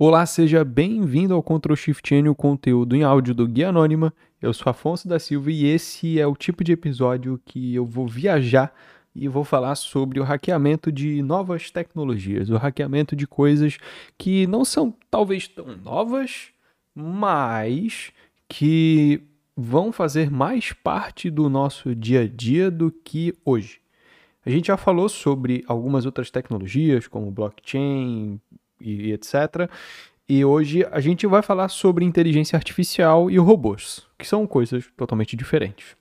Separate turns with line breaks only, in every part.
Olá, seja bem-vindo ao Ctrl Shift N, o conteúdo em áudio do Guia Anônima. Eu sou Afonso da Silva e esse é o tipo de episódio que eu vou viajar e vou falar sobre o hackeamento de novas tecnologias, o hackeamento de coisas que não são talvez tão novas, mas que vão fazer mais parte do nosso dia a dia do que hoje. A gente já falou sobre algumas outras tecnologias, como blockchain, e etc. E hoje a gente vai falar sobre inteligência artificial e robôs, que são coisas totalmente diferentes.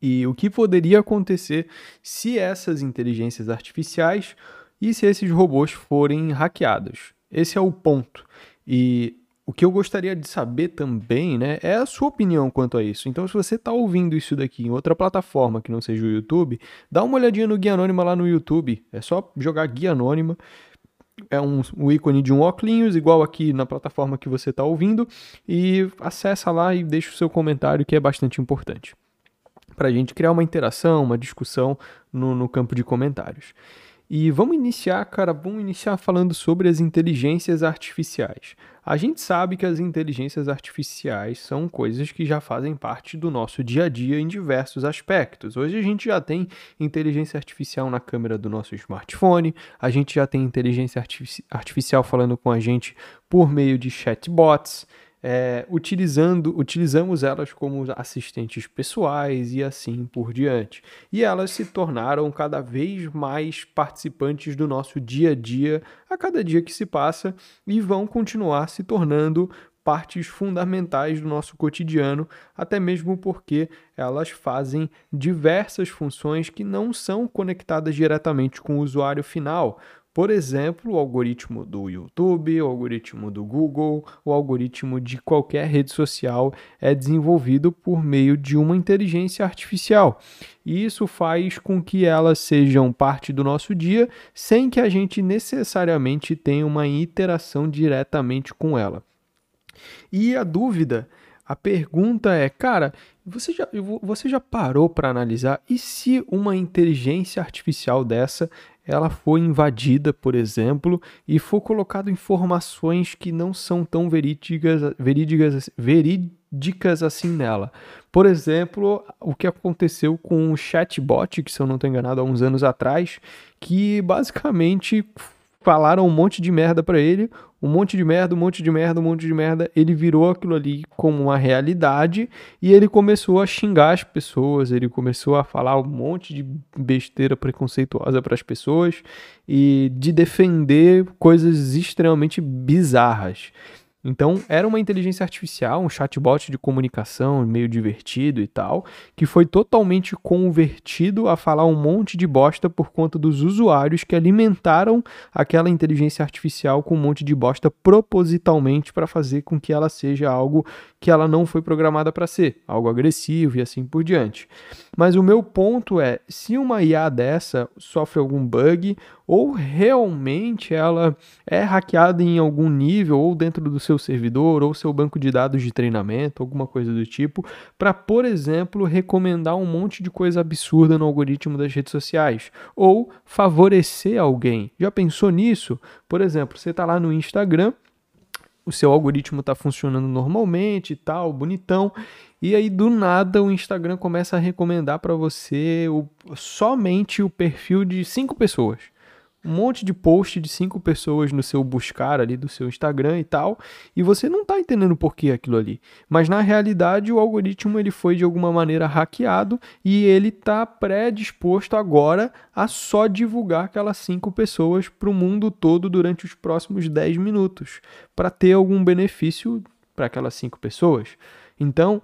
E o que poderia acontecer se essas inteligências artificiais e se esses robôs forem hackeados? Esse é o ponto. E o que eu gostaria de saber também, né, é a sua opinião quanto a isso. Então, se você está ouvindo isso daqui em outra plataforma que não seja o YouTube, dá uma olhadinha no Guia Anônima lá no YouTube. É só jogar Guia Anônima é um, um ícone de um óculos, igual aqui na plataforma que você está ouvindo, e acessa lá e deixa o seu comentário, que é bastante importante. Para a gente criar uma interação, uma discussão no, no campo de comentários. E vamos iniciar, cara, vamos iniciar falando sobre as inteligências artificiais. A gente sabe que as inteligências artificiais são coisas que já fazem parte do nosso dia a dia em diversos aspectos. Hoje a gente já tem inteligência artificial na câmera do nosso smartphone, a gente já tem inteligência artificial falando com a gente por meio de chatbots é, utilizando, utilizamos elas como assistentes pessoais e assim por diante. E elas se tornaram cada vez mais participantes do nosso dia a dia, a cada dia que se passa, e vão continuar se tornando partes fundamentais do nosso cotidiano, até mesmo porque elas fazem diversas funções que não são conectadas diretamente com o usuário final. Por exemplo, o algoritmo do YouTube, o algoritmo do Google, o algoritmo de qualquer rede social é desenvolvido por meio de uma inteligência artificial. E isso faz com que elas sejam parte do nosso dia sem que a gente necessariamente tenha uma interação diretamente com ela. E a dúvida a pergunta é, cara, você já, você já parou para analisar e se uma inteligência artificial dessa ela for invadida, por exemplo, e for colocado informações que não são tão verídicas, verídicas, verídicas assim nela. Por exemplo, o que aconteceu com o chatbot, que se eu não estou enganado, há uns anos atrás, que basicamente falaram um monte de merda para ele, um monte de merda, um monte de merda, um monte de merda. Ele virou aquilo ali como uma realidade e ele começou a xingar as pessoas, ele começou a falar um monte de besteira preconceituosa para as pessoas e de defender coisas extremamente bizarras. Então, era uma inteligência artificial, um chatbot de comunicação meio divertido e tal, que foi totalmente convertido a falar um monte de bosta por conta dos usuários que alimentaram aquela inteligência artificial com um monte de bosta propositalmente para fazer com que ela seja algo que ela não foi programada para ser, algo agressivo e assim por diante. Mas o meu ponto é, se uma IA dessa sofre algum bug ou realmente ela é hackeada em algum nível ou dentro do seu servidor ou seu banco de dados de treinamento, alguma coisa do tipo, para, por exemplo, recomendar um monte de coisa absurda no algoritmo das redes sociais ou favorecer alguém. Já pensou nisso? Por exemplo, você está lá no Instagram, o seu algoritmo está funcionando normalmente e tal, bonitão, e aí do nada o Instagram começa a recomendar para você o, somente o perfil de cinco pessoas um monte de post de cinco pessoas no seu buscar ali do seu Instagram e tal, e você não está entendendo por que aquilo ali. Mas na realidade o algoritmo ele foi de alguma maneira hackeado e ele está predisposto agora a só divulgar aquelas cinco pessoas para o mundo todo durante os próximos 10 minutos, para ter algum benefício para aquelas cinco pessoas. Então,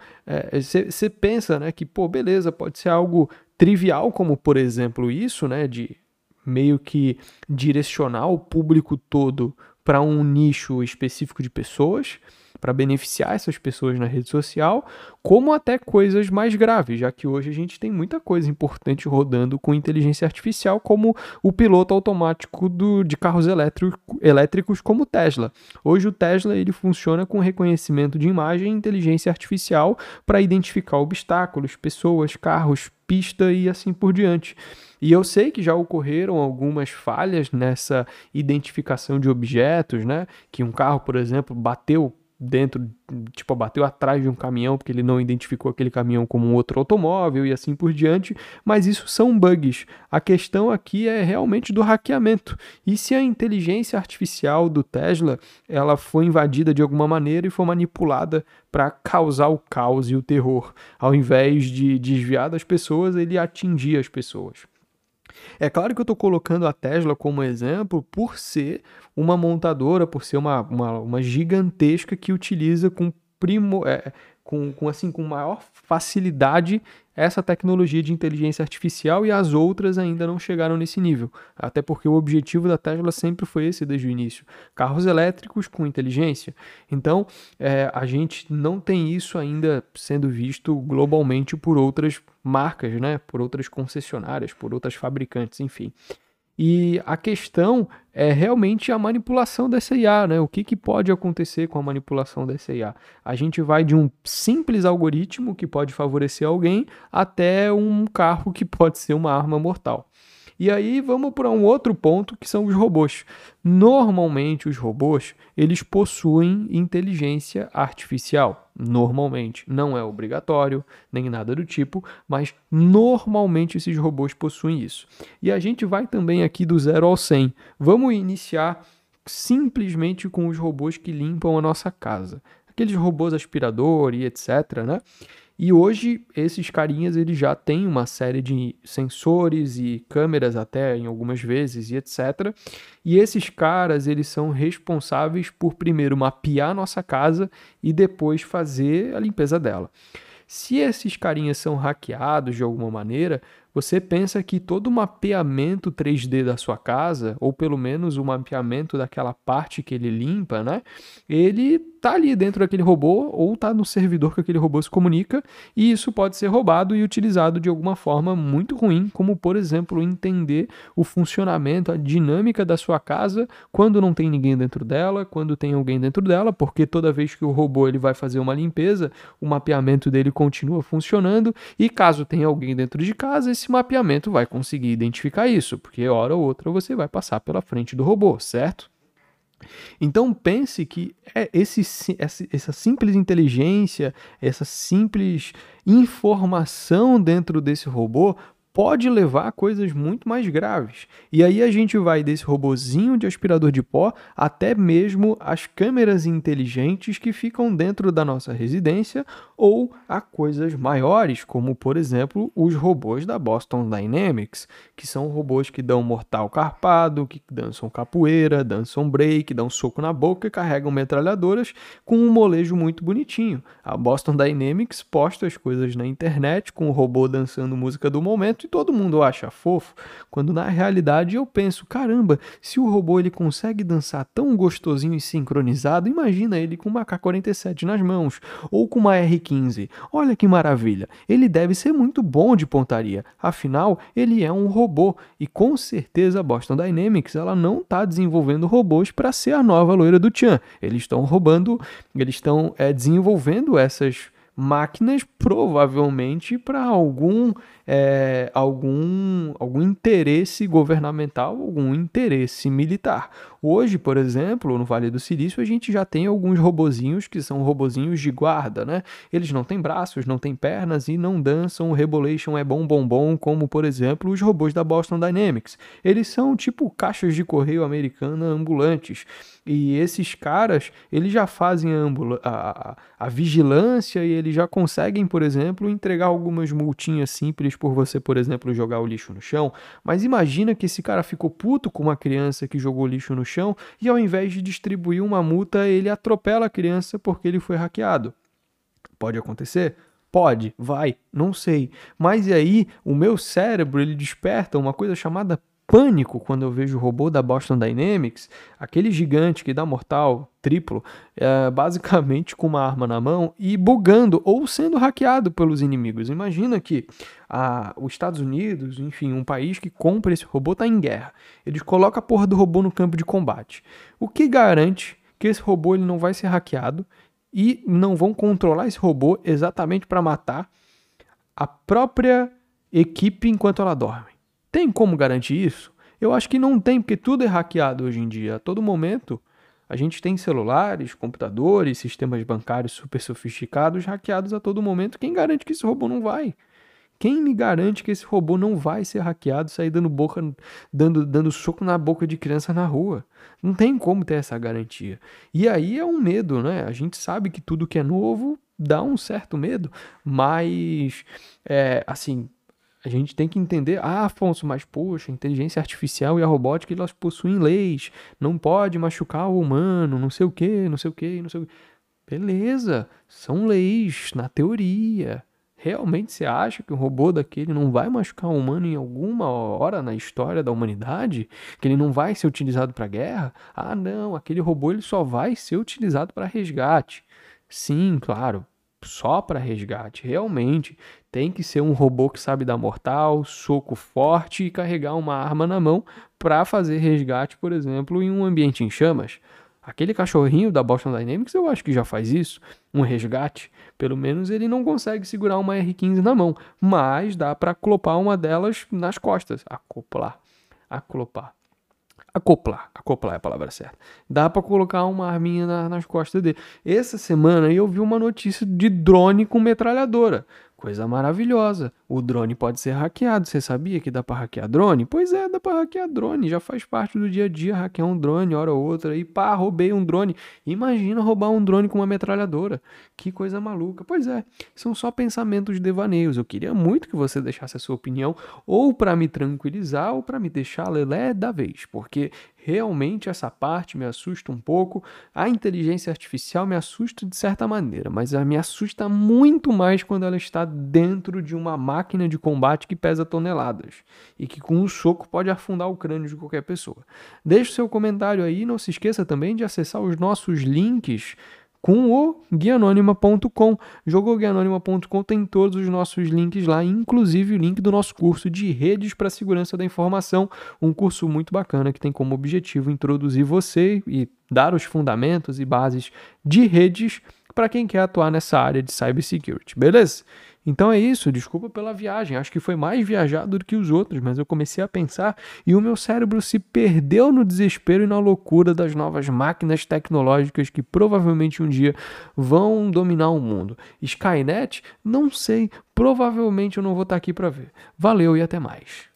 você é, pensa né, que, pô, beleza, pode ser algo trivial, como por exemplo isso, né, de meio que direcionar o público todo para um nicho específico de pessoas. Para beneficiar essas pessoas na rede social, como até coisas mais graves, já que hoje a gente tem muita coisa importante rodando com inteligência artificial, como o piloto automático do, de carros elétrico, elétricos como o Tesla. Hoje o Tesla ele funciona com reconhecimento de imagem e inteligência artificial para identificar obstáculos, pessoas, carros, pista e assim por diante. E eu sei que já ocorreram algumas falhas nessa identificação de objetos, né? Que um carro, por exemplo, bateu dentro, tipo, bateu atrás de um caminhão porque ele não identificou aquele caminhão como um outro automóvel e assim por diante, mas isso são bugs. A questão aqui é realmente do hackeamento. E se a inteligência artificial do Tesla, ela foi invadida de alguma maneira e foi manipulada para causar o caos e o terror, ao invés de desviar das pessoas, ele atingir as pessoas. É claro que eu estou colocando a Tesla como exemplo por ser uma montadora, por ser uma, uma, uma gigantesca que utiliza com primo, é, com, com, assim, com maior facilidade essa tecnologia de inteligência artificial e as outras ainda não chegaram nesse nível. Até porque o objetivo da Tesla sempre foi esse desde o início: carros elétricos com inteligência. Então, é, a gente não tem isso ainda sendo visto globalmente por outras marcas, né? por outras concessionárias, por outras fabricantes, enfim. E a questão é realmente a manipulação dessa IA, né? O que, que pode acontecer com a manipulação dessa IA? A gente vai de um simples algoritmo que pode favorecer alguém até um carro que pode ser uma arma mortal. E aí vamos para um outro ponto que são os robôs. Normalmente os robôs, eles possuem inteligência artificial. Normalmente, não é obrigatório, nem nada do tipo, mas normalmente esses robôs possuem isso. E a gente vai também aqui do 0 ao 100. Vamos iniciar simplesmente com os robôs que limpam a nossa casa. Aqueles robôs aspirador e etc, né? E hoje esses carinhas eles já têm uma série de sensores e câmeras até em algumas vezes e etc. E esses caras eles são responsáveis por primeiro mapear nossa casa e depois fazer a limpeza dela. Se esses carinhas são hackeados de alguma maneira, você pensa que todo o mapeamento 3D da sua casa, ou pelo menos o mapeamento daquela parte que ele limpa, né? Ele tá ali dentro daquele robô ou tá no servidor que aquele robô se comunica, e isso pode ser roubado e utilizado de alguma forma muito ruim, como por exemplo, entender o funcionamento, a dinâmica da sua casa quando não tem ninguém dentro dela, quando tem alguém dentro dela, porque toda vez que o robô ele vai fazer uma limpeza, o mapeamento dele continua funcionando, e caso tenha alguém dentro de casa, esse esse mapeamento vai conseguir identificar isso, porque hora ou outra você vai passar pela frente do robô, certo? Então pense que é esse, essa simples inteligência, essa simples informação dentro desse robô pode levar a coisas muito mais graves. E aí a gente vai desse robozinho de aspirador de pó até mesmo as câmeras inteligentes que ficam dentro da nossa residência ou a coisas maiores, como por exemplo os robôs da Boston Dynamics, que são robôs que dão mortal carpado, que dançam capoeira, dançam break, dão soco na boca e carregam metralhadoras com um molejo muito bonitinho. A Boston Dynamics posta as coisas na internet com o robô dançando música do momento e todo mundo acha fofo, quando na realidade eu penso, caramba, se o robô ele consegue dançar tão gostosinho e sincronizado, imagina ele com uma K-47 nas mãos ou com uma R-15. Olha que maravilha! Ele deve ser muito bom de pontaria, afinal ele é um robô e com certeza a Boston Dynamics ela não está desenvolvendo robôs para ser a nova loira do Tchan. Eles estão roubando, eles estão é, desenvolvendo essas máquinas provavelmente para algum é, algum, algum interesse governamental, algum interesse militar. Hoje, por exemplo, no Vale do Silício, a gente já tem alguns robozinhos que são robozinhos de guarda, né? Eles não têm braços, não têm pernas e não dançam o Rebolation é bom bom bom, como por exemplo os robôs da Boston Dynamics. Eles são tipo caixas de correio americana ambulantes. E esses caras, eles já fazem a, a, a vigilância e eles já conseguem, por exemplo, entregar algumas multinhas simples por você, por exemplo, jogar o lixo no chão, mas imagina que esse cara ficou puto com uma criança que jogou lixo no chão e ao invés de distribuir uma multa, ele atropela a criança porque ele foi hackeado. Pode acontecer? Pode, vai, não sei. Mas e aí, o meu cérebro ele desperta uma coisa chamada pânico quando eu vejo o robô da Boston Dynamics, aquele gigante que dá mortal triplo, é, basicamente com uma arma na mão e bugando ou sendo hackeado pelos inimigos. Imagina que a, os Estados Unidos, enfim, um país que compra esse robô está em guerra. Eles colocam a porra do robô no campo de combate. O que garante que esse robô ele não vai ser hackeado e não vão controlar esse robô exatamente para matar a própria equipe enquanto ela dorme? Tem como garantir isso? Eu acho que não tem, porque tudo é hackeado hoje em dia. A todo momento, a gente tem celulares, computadores, sistemas bancários super sofisticados hackeados a todo momento. Quem garante que esse robô não vai? Quem me garante que esse robô não vai ser hackeado, sair dando boca, dando, dando soco na boca de criança na rua? Não tem como ter essa garantia. E aí é um medo, né? A gente sabe que tudo que é novo dá um certo medo, mas é, assim, a gente tem que entender, ah, Afonso, mas poxa, a inteligência artificial e a robótica elas possuem leis, não pode machucar o humano, não sei o que, não sei o que, não sei o que. Beleza, são leis na teoria. Realmente você acha que um robô daquele não vai machucar um humano em alguma hora na história da humanidade? Que ele não vai ser utilizado para guerra? Ah, não, aquele robô ele só vai ser utilizado para resgate. Sim, claro, só para resgate. Realmente tem que ser um robô que sabe dar mortal, soco forte e carregar uma arma na mão para fazer resgate, por exemplo, em um ambiente em chamas. Aquele cachorrinho da Boston Dynamics eu acho que já faz isso, um resgate. Pelo menos ele não consegue segurar uma R15 na mão, mas dá para acoplar uma delas nas costas. Acoplar. Acoplar acoplar, acoplar é a palavra certa. Dá para colocar uma arminha na, nas costas dele. Essa semana eu vi uma notícia de drone com metralhadora. Coisa maravilhosa. O drone pode ser hackeado. Você sabia que dá para hackear drone? Pois é, dá para hackear drone. Já faz parte do dia a dia hackear um drone, hora ou outra. E pá, roubei um drone. Imagina roubar um drone com uma metralhadora. Que coisa maluca. Pois é, são só pensamentos devaneios. Eu queria muito que você deixasse a sua opinião, ou para me tranquilizar, ou para me deixar lelé da vez. Porque Realmente essa parte me assusta um pouco. A inteligência artificial me assusta de certa maneira, mas ela me assusta muito mais quando ela está dentro de uma máquina de combate que pesa toneladas e que com um soco pode afundar o crânio de qualquer pessoa. Deixe seu comentário aí, não se esqueça também de acessar os nossos links com o guianônima.com. Jogou guianônima.com, tem todos os nossos links lá, inclusive o link do nosso curso de redes para segurança da informação, um curso muito bacana que tem como objetivo introduzir você e dar os fundamentos e bases de redes para quem quer atuar nessa área de cybersecurity, beleza? Então é isso, desculpa pela viagem. Acho que foi mais viajado do que os outros, mas eu comecei a pensar e o meu cérebro se perdeu no desespero e na loucura das novas máquinas tecnológicas que provavelmente um dia vão dominar o mundo. Skynet? Não sei, provavelmente eu não vou estar aqui para ver. Valeu e até mais.